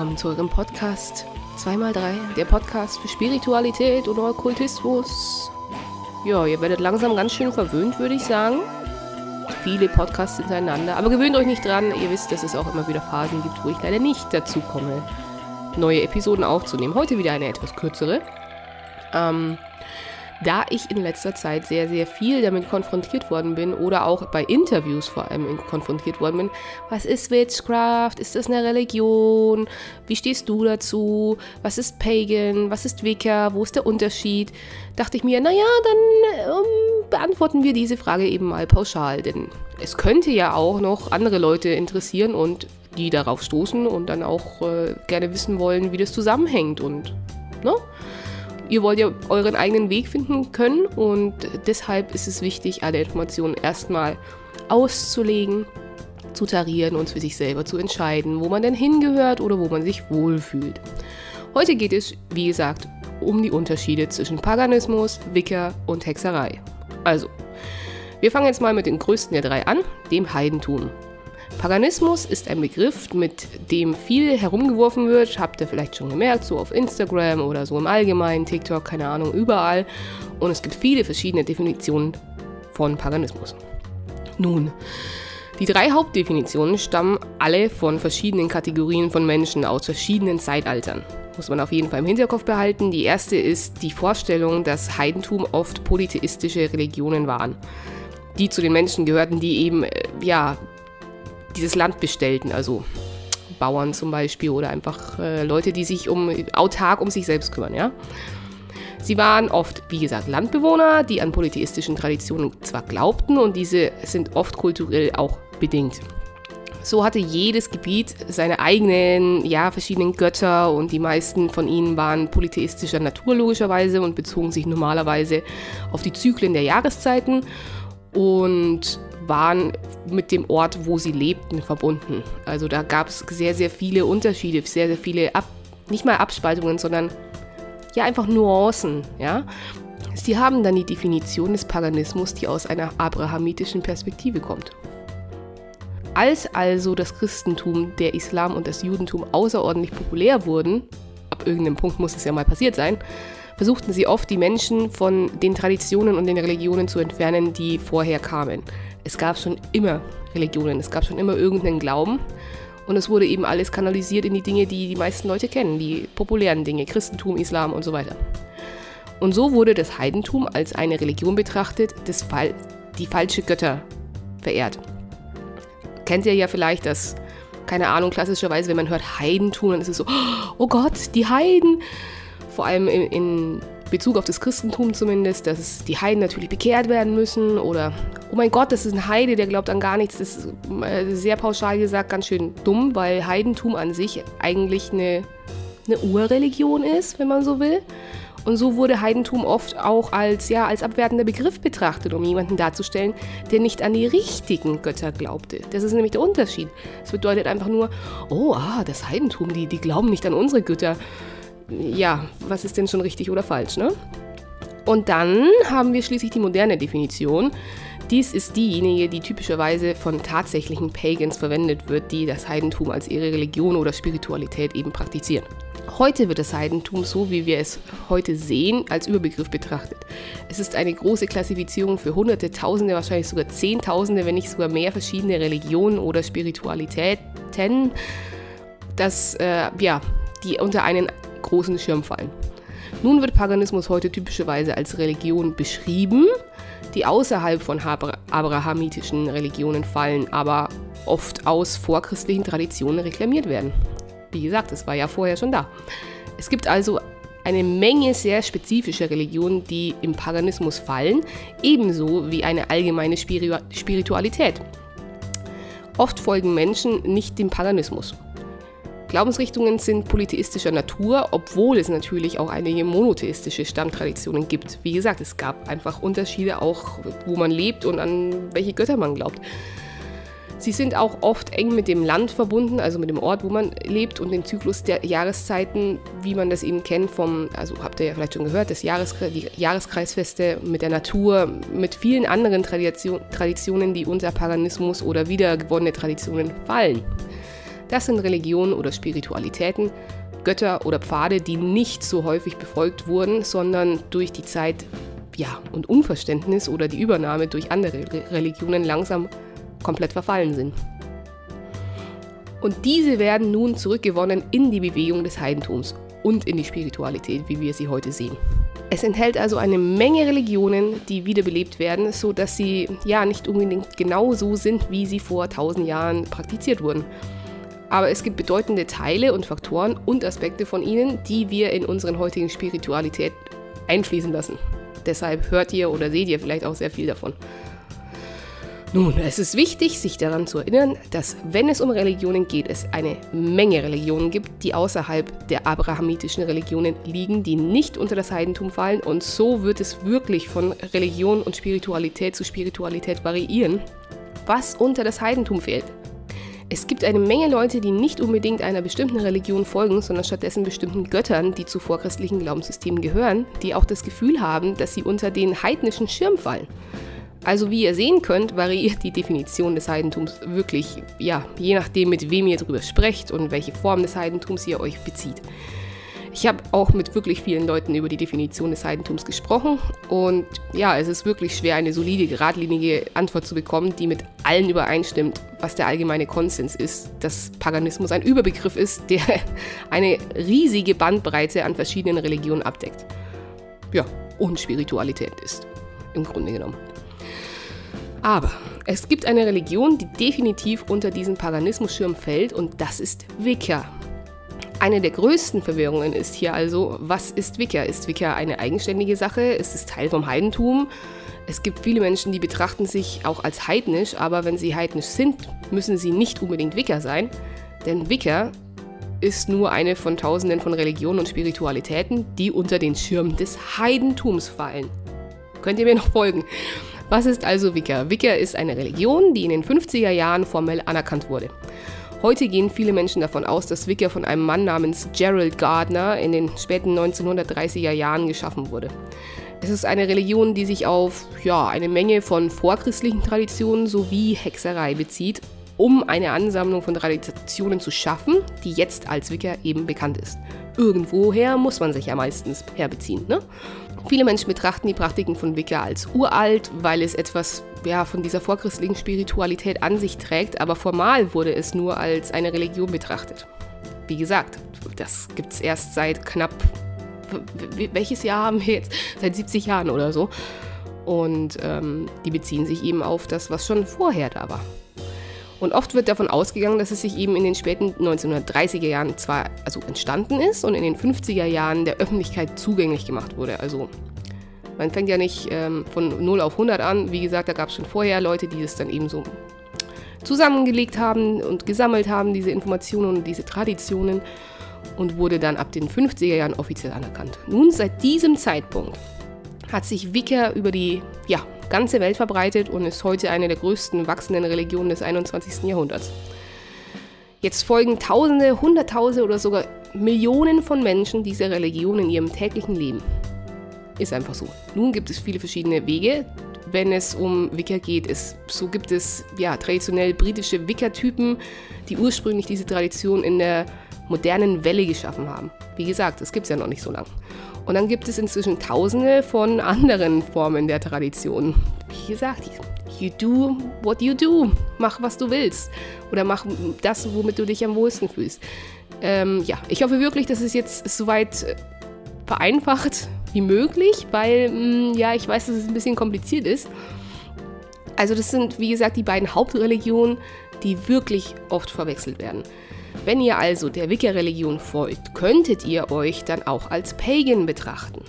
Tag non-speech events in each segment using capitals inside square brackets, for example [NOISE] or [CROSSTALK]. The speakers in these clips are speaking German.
Willkommen zu eurem Podcast 2x3, der Podcast für Spiritualität und Okkultismus. Ja, ihr werdet langsam ganz schön verwöhnt, würde ich sagen. Viele Podcasts hintereinander, aber gewöhnt euch nicht dran. Ihr wisst, dass es auch immer wieder Phasen gibt, wo ich leider nicht dazu komme, neue Episoden aufzunehmen. Heute wieder eine etwas kürzere. Ähm, da ich in letzter Zeit sehr, sehr viel damit konfrontiert worden bin oder auch bei Interviews vor allem konfrontiert worden bin. Was ist Witchcraft? Ist das eine Religion? Wie stehst du dazu? Was ist Pagan? Was ist Wicca? Wo ist der Unterschied? Dachte ich mir, naja, dann ähm, beantworten wir diese Frage eben mal pauschal, denn es könnte ja auch noch andere Leute interessieren und die darauf stoßen und dann auch äh, gerne wissen wollen, wie das zusammenhängt und, ne? Ihr wollt ja euren eigenen Weg finden können und deshalb ist es wichtig, alle Informationen erstmal auszulegen, zu tarieren und für sich selber zu entscheiden, wo man denn hingehört oder wo man sich wohlfühlt. Heute geht es, wie gesagt, um die Unterschiede zwischen Paganismus, Wicca und Hexerei. Also, wir fangen jetzt mal mit den größten der drei an, dem Heidentum. Paganismus ist ein Begriff, mit dem viel herumgeworfen wird. Habt ihr vielleicht schon gemerkt, so auf Instagram oder so im Allgemeinen, TikTok, keine Ahnung, überall. Und es gibt viele verschiedene Definitionen von Paganismus. Nun, die drei Hauptdefinitionen stammen alle von verschiedenen Kategorien von Menschen aus verschiedenen Zeitaltern. Muss man auf jeden Fall im Hinterkopf behalten. Die erste ist die Vorstellung, dass Heidentum oft polytheistische Religionen waren die zu den Menschen gehörten, die eben äh, ja dieses Land bestellten, also Bauern zum Beispiel oder einfach äh, Leute, die sich um autark um sich selbst kümmern, ja. Sie waren oft, wie gesagt, Landbewohner, die an polytheistischen Traditionen zwar glaubten und diese sind oft kulturell auch bedingt. So hatte jedes Gebiet seine eigenen, ja, verschiedenen Götter und die meisten von ihnen waren polytheistischer Natur logischerweise und bezogen sich normalerweise auf die Zyklen der Jahreszeiten und waren mit dem Ort, wo sie lebten, verbunden. Also da gab es sehr, sehr viele Unterschiede, sehr, sehr viele, Ab nicht mal Abspaltungen, sondern ja einfach Nuancen, ja. Sie haben dann die Definition des Paganismus, die aus einer abrahamitischen Perspektive kommt. Als also das Christentum, der Islam und das Judentum außerordentlich populär wurden, ab irgendeinem Punkt muss es ja mal passiert sein, versuchten sie oft, die Menschen von den Traditionen und den Religionen zu entfernen, die vorher kamen es gab schon immer Religionen, es gab schon immer irgendeinen Glauben. Und es wurde eben alles kanalisiert in die Dinge, die die meisten Leute kennen, die populären Dinge, Christentum, Islam und so weiter. Und so wurde das Heidentum als eine Religion betrachtet, das Fall, die falsche Götter verehrt. Kennt ihr ja vielleicht das, keine Ahnung, klassischerweise, wenn man hört Heidentum, dann ist es so, oh Gott, die Heiden. Vor allem in, in Bezug auf das Christentum zumindest, dass die Heiden natürlich bekehrt werden müssen oder, oh mein Gott, das ist ein Heide, der glaubt an gar nichts. Das ist äh, sehr pauschal gesagt ganz schön dumm, weil Heidentum an sich eigentlich eine, eine Urreligion ist, wenn man so will. Und so wurde Heidentum oft auch als, ja, als abwertender Begriff betrachtet, um jemanden darzustellen, der nicht an die richtigen Götter glaubte. Das ist nämlich der Unterschied. Es bedeutet einfach nur, oh, ah, das Heidentum, die, die glauben nicht an unsere Götter ja, was ist denn schon richtig oder falsch, ne? Und dann haben wir schließlich die moderne Definition. Dies ist diejenige, die typischerweise von tatsächlichen Pagans verwendet wird, die das Heidentum als ihre Religion oder Spiritualität eben praktizieren. Heute wird das Heidentum, so wie wir es heute sehen, als Überbegriff betrachtet. Es ist eine große Klassifizierung für Hunderte, Tausende, wahrscheinlich sogar Zehntausende, wenn nicht sogar mehr verschiedene Religionen oder Spiritualitäten, das, äh, ja, die unter einen großen Schirm fallen. Nun wird Paganismus heute typischerweise als Religion beschrieben, die außerhalb von abrahamitischen Religionen fallen, aber oft aus vorchristlichen Traditionen reklamiert werden. Wie gesagt, es war ja vorher schon da. Es gibt also eine Menge sehr spezifischer Religionen, die im Paganismus fallen, ebenso wie eine allgemeine Spiritualität. Oft folgen Menschen nicht dem Paganismus. Glaubensrichtungen sind polytheistischer Natur, obwohl es natürlich auch einige monotheistische Stammtraditionen gibt. Wie gesagt, es gab einfach Unterschiede auch, wo man lebt und an welche Götter man glaubt. Sie sind auch oft eng mit dem Land verbunden, also mit dem Ort, wo man lebt und dem Zyklus der Jahreszeiten, wie man das eben kennt vom, also habt ihr ja vielleicht schon gehört, das Jahreskre die Jahreskreisfeste mit der Natur, mit vielen anderen Tradition Traditionen, die unter Paganismus oder wiedergewonnene Traditionen fallen. Das sind Religionen oder Spiritualitäten, Götter oder Pfade, die nicht so häufig befolgt wurden, sondern durch die Zeit ja, und Unverständnis oder die Übernahme durch andere Religionen langsam komplett verfallen sind. Und diese werden nun zurückgewonnen in die Bewegung des Heidentums und in die Spiritualität, wie wir sie heute sehen. Es enthält also eine Menge Religionen, die wiederbelebt werden, so dass sie ja nicht unbedingt genau so sind, wie sie vor tausend Jahren praktiziert wurden. Aber es gibt bedeutende Teile und Faktoren und Aspekte von ihnen, die wir in unseren heutigen Spiritualität einfließen lassen. Deshalb hört ihr oder seht ihr vielleicht auch sehr viel davon. Nun, es ist wichtig, sich daran zu erinnern, dass wenn es um Religionen geht, es eine Menge Religionen gibt, die außerhalb der abrahamitischen Religionen liegen, die nicht unter das Heidentum fallen und so wird es wirklich von Religion und Spiritualität zu Spiritualität variieren, was unter das Heidentum fehlt. Es gibt eine Menge Leute, die nicht unbedingt einer bestimmten Religion folgen, sondern stattdessen bestimmten Göttern, die zu vorchristlichen Glaubenssystemen gehören, die auch das Gefühl haben, dass sie unter den heidnischen Schirm fallen. Also wie ihr sehen könnt, variiert die Definition des Heidentums wirklich, ja, je nachdem, mit wem ihr darüber sprecht und welche Form des Heidentums ihr euch bezieht. Ich habe auch mit wirklich vielen Leuten über die Definition des Heidentums gesprochen und ja, es ist wirklich schwer, eine solide, geradlinige Antwort zu bekommen, die mit allen übereinstimmt, was der allgemeine Konsens ist, dass Paganismus ein Überbegriff ist, der [LAUGHS] eine riesige Bandbreite an verschiedenen Religionen abdeckt. Ja, und Spiritualität ist, im Grunde genommen. Aber es gibt eine Religion, die definitiv unter diesen Paganismus-Schirm fällt und das ist Wicca. Eine der größten Verwirrungen ist hier also, was ist Wicca? Ist Wicca eine eigenständige Sache? Ist es Teil vom Heidentum? Es gibt viele Menschen, die betrachten sich auch als heidnisch, aber wenn sie heidnisch sind, müssen sie nicht unbedingt Wicca sein, denn Wicca ist nur eine von tausenden von Religionen und Spiritualitäten, die unter den Schirm des Heidentums fallen. Könnt ihr mir noch folgen? Was ist also Wicca? Wicca ist eine Religion, die in den 50er Jahren formell anerkannt wurde. Heute gehen viele Menschen davon aus, dass Wicca von einem Mann namens Gerald Gardner in den späten 1930er Jahren geschaffen wurde. Es ist eine Religion, die sich auf ja, eine Menge von vorchristlichen Traditionen sowie Hexerei bezieht, um eine Ansammlung von Traditionen zu schaffen, die jetzt als Wicca eben bekannt ist. Irgendwoher muss man sich ja meistens herbeziehen. Ne? Viele Menschen betrachten die Praktiken von Wicca als uralt, weil es etwas ja, von dieser vorchristlichen Spiritualität an sich trägt, aber formal wurde es nur als eine Religion betrachtet. Wie gesagt, das gibt es erst seit knapp, welches Jahr haben wir jetzt? Seit 70 Jahren oder so. Und ähm, die beziehen sich eben auf das, was schon vorher da war. Und oft wird davon ausgegangen, dass es sich eben in den späten 1930er Jahren zwar also entstanden ist und in den 50er Jahren der Öffentlichkeit zugänglich gemacht wurde. Also man fängt ja nicht ähm, von 0 auf 100 an. Wie gesagt, da gab es schon vorher Leute, die es dann eben so zusammengelegt haben und gesammelt haben, diese Informationen und diese Traditionen und wurde dann ab den 50er Jahren offiziell anerkannt. Nun, seit diesem Zeitpunkt hat sich Wicca über die ja, ganze Welt verbreitet und ist heute eine der größten wachsenden Religionen des 21. Jahrhunderts. Jetzt folgen Tausende, Hunderttausende oder sogar Millionen von Menschen dieser Religion in ihrem täglichen Leben. Ist einfach so. Nun gibt es viele verschiedene Wege, wenn es um Wicca geht. Es, so gibt es ja, traditionell britische Wicca-Typen, die ursprünglich diese Tradition in der modernen Welle geschaffen haben. Wie gesagt, das gibt es ja noch nicht so lange. Und dann gibt es inzwischen tausende von anderen Formen der Tradition. Wie gesagt, you do what you do. Mach, was du willst. Oder mach das, womit du dich am wohlsten fühlst. Ähm, ja, ich hoffe wirklich, dass es jetzt soweit äh, vereinfacht wie möglich, weil, mh, mm, ja, ich weiß, dass es ein bisschen kompliziert ist. Also das sind, wie gesagt, die beiden Hauptreligionen, die wirklich oft verwechselt werden. Wenn ihr also der Wicca-Religion folgt, könntet ihr euch dann auch als Pagan betrachten.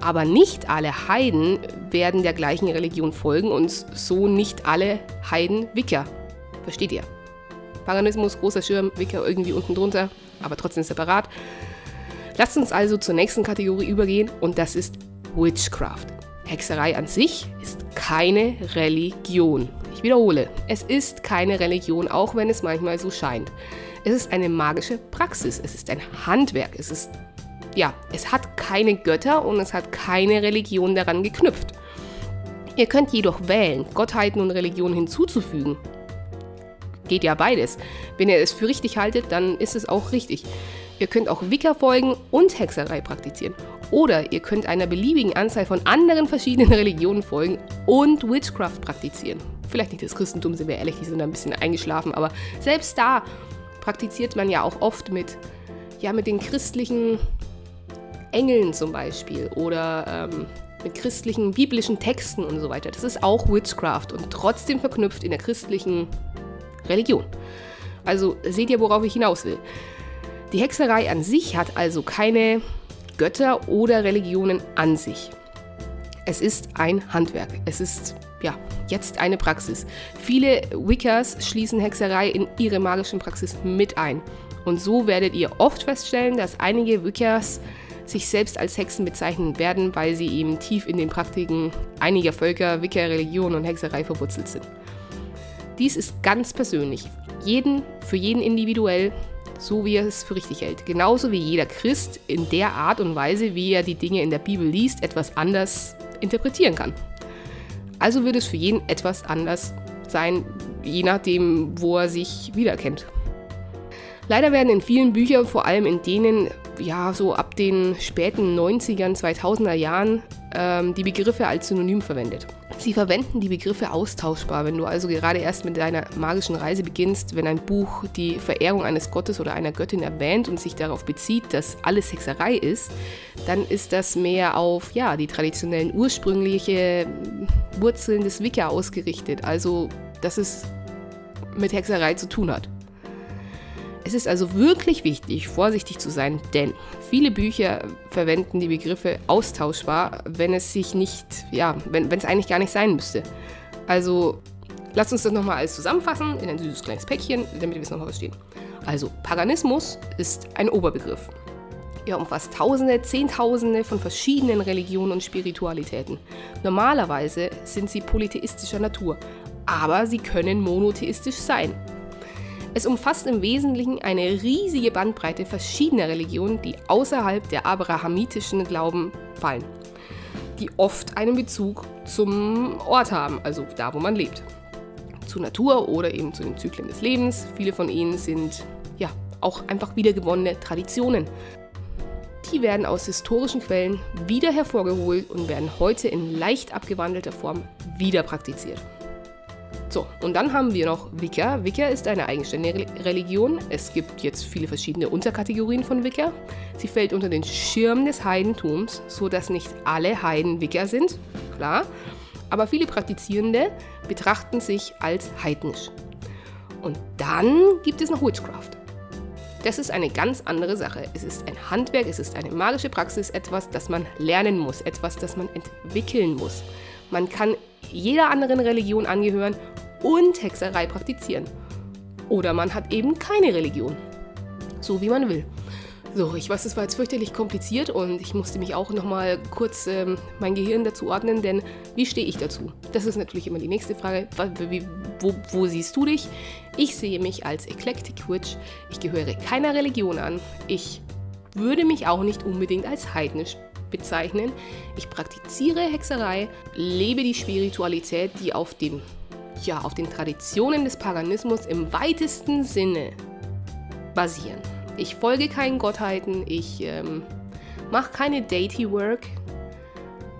Aber nicht alle Heiden werden der gleichen Religion folgen und so nicht alle Heiden Wicca. Versteht ihr? Paganismus, großer Schirm, Wicca irgendwie unten drunter, aber trotzdem separat. Lasst uns also zur nächsten Kategorie übergehen und das ist Witchcraft. Hexerei an sich ist keine Religion. Ich wiederhole, es ist keine Religion, auch wenn es manchmal so scheint. Es ist eine magische Praxis, es ist ein Handwerk, es ist, ja, es hat keine Götter und es hat keine Religion daran geknüpft. Ihr könnt jedoch wählen, Gottheiten und Religionen hinzuzufügen. Geht ja beides. Wenn ihr es für richtig haltet, dann ist es auch richtig. Ihr könnt auch Wicca folgen und Hexerei praktizieren. Oder ihr könnt einer beliebigen Anzahl von anderen verschiedenen [LAUGHS] Religionen folgen und Witchcraft praktizieren. Vielleicht nicht das Christentum, sind wir ehrlich, die sind da ein bisschen eingeschlafen, aber selbst da praktiziert man ja auch oft mit, ja, mit den christlichen Engeln zum Beispiel oder ähm, mit christlichen biblischen Texten und so weiter. Das ist auch Witchcraft und trotzdem verknüpft in der christlichen Religion. Also seht ihr, worauf ich hinaus will. Die Hexerei an sich hat also keine Götter oder Religionen an sich. Es ist ein Handwerk. Es ist ja jetzt eine Praxis. Viele Wiccas schließen Hexerei in ihre magischen Praxis mit ein. Und so werdet ihr oft feststellen, dass einige Wiccas sich selbst als Hexen bezeichnen werden, weil sie eben tief in den Praktiken einiger Völker, Wicca-Religion und Hexerei verwurzelt sind. Dies ist ganz persönlich, jeden, für jeden individuell, so wie er es für richtig hält. Genauso wie jeder Christ in der Art und Weise, wie er die Dinge in der Bibel liest, etwas anders interpretieren kann. Also wird es für jeden etwas anders sein, je nachdem, wo er sich wiedererkennt. Leider werden in vielen Büchern, vor allem in denen ja so ab den späten 90ern, 2000er Jahren, ähm, die Begriffe als Synonym verwendet. Sie verwenden die Begriffe austauschbar. Wenn du also gerade erst mit deiner magischen Reise beginnst, wenn ein Buch die Verehrung eines Gottes oder einer Göttin erwähnt und sich darauf bezieht, dass alles Hexerei ist, dann ist das mehr auf ja, die traditionellen ursprüngliche Wurzeln des Wicca ausgerichtet. Also, dass es mit Hexerei zu tun hat. Es ist also wirklich wichtig, vorsichtig zu sein, denn viele Bücher verwenden die Begriffe austauschbar, wenn es sich nicht, ja, wenn es eigentlich gar nicht sein müsste. Also lasst uns das nochmal alles zusammenfassen in ein süßes kleines Päckchen, damit wir es nochmal verstehen. Also Paganismus ist ein Oberbegriff. Er umfasst Tausende, Zehntausende von verschiedenen Religionen und Spiritualitäten. Normalerweise sind sie polytheistischer Natur, aber sie können monotheistisch sein. Es umfasst im Wesentlichen eine riesige Bandbreite verschiedener Religionen, die außerhalb der abrahamitischen Glauben fallen, die oft einen Bezug zum Ort haben, also da, wo man lebt. Zur Natur oder eben zu den Zyklen des Lebens. Viele von ihnen sind ja auch einfach wiedergewonnene Traditionen. Die werden aus historischen Quellen wieder hervorgeholt und werden heute in leicht abgewandelter Form wieder praktiziert. So, und dann haben wir noch Wicca. Wicca ist eine eigenständige Religion. Es gibt jetzt viele verschiedene Unterkategorien von Wicca. Sie fällt unter den Schirm des Heidentums, sodass nicht alle Heiden Wicca sind, klar. Aber viele Praktizierende betrachten sich als heidnisch. Und dann gibt es noch Witchcraft. Das ist eine ganz andere Sache. Es ist ein Handwerk, es ist eine magische Praxis, etwas, das man lernen muss, etwas, das man entwickeln muss. Man kann jeder anderen Religion angehören und Hexerei praktizieren. Oder man hat eben keine Religion. So wie man will. So, ich weiß, das war jetzt fürchterlich kompliziert und ich musste mich auch nochmal kurz ähm, mein Gehirn dazu ordnen, denn wie stehe ich dazu? Das ist natürlich immer die nächste Frage. Wo, wo, siehst du dich? Ich sehe mich als Eclectic Witch. Ich gehöre keiner Religion an. Ich würde mich auch nicht unbedingt als heidnisch bezeichnen. Ich praktiziere Hexerei, lebe die Spiritualität, die auf den, ja, auf den Traditionen des Paganismus im weitesten Sinne basieren. Ich folge keinen Gottheiten, ich ähm, mache keine Deity Work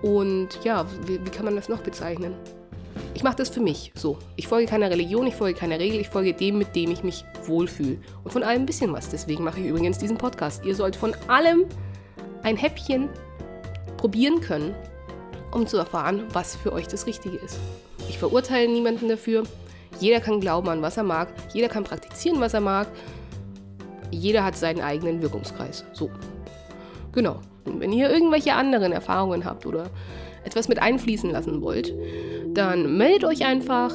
und ja, wie, wie kann man das noch bezeichnen? Ich mache das für mich so. Ich folge keiner Religion, ich folge keiner Regel, ich folge dem, mit dem ich mich wohlfühle. Und von allem ein bisschen was. Deswegen mache ich übrigens diesen Podcast. Ihr sollt von allem ein Häppchen probieren können, um zu erfahren, was für euch das Richtige ist. Ich verurteile niemanden dafür. Jeder kann glauben an, was er mag. Jeder kann praktizieren, was er mag. Jeder hat seinen eigenen Wirkungskreis. So. Genau. Und wenn ihr irgendwelche anderen Erfahrungen habt oder etwas mit einfließen lassen wollt, dann meldet euch einfach.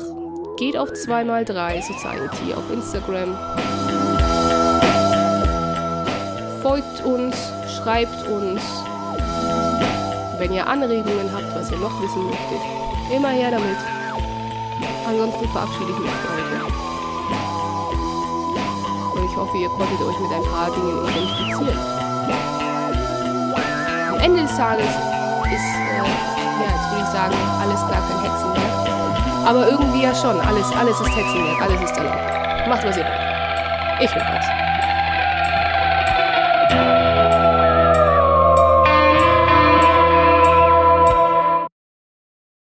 Geht auf 2x3 Society auf Instagram. Folgt uns, schreibt uns, wenn ihr Anregungen habt, was ihr noch wissen möchtet, immer her damit. Ansonsten verabschiede ich mich für heute. Und ich hoffe, ihr konntet euch mit ein paar Dingen identifizieren. Am Ende des Tages ist, äh, ja, jetzt würde ich sagen, alles gar kein Hexenwerk. Aber irgendwie ja schon. Alles, alles ist Hexenwerk, alles ist erlaubt. Macht, was ihr wollt. Ich will raus.